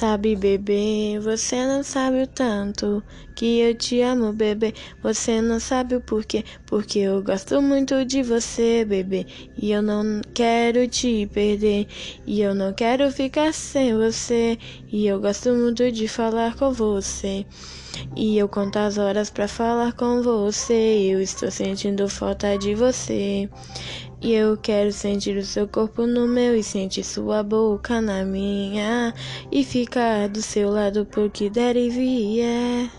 Sabe, bebê, você não sabe o tanto que eu te amo, bebê. Você não sabe o porquê, porque eu gosto muito de você, bebê. E eu não quero te perder, e eu não quero ficar sem você. E eu gosto muito de falar com você. E eu conto as horas para falar com você. Eu estou sentindo falta de você. E eu quero sentir o seu corpo no meu e sentir sua boca na minha e ficar do seu lado porque der e vier.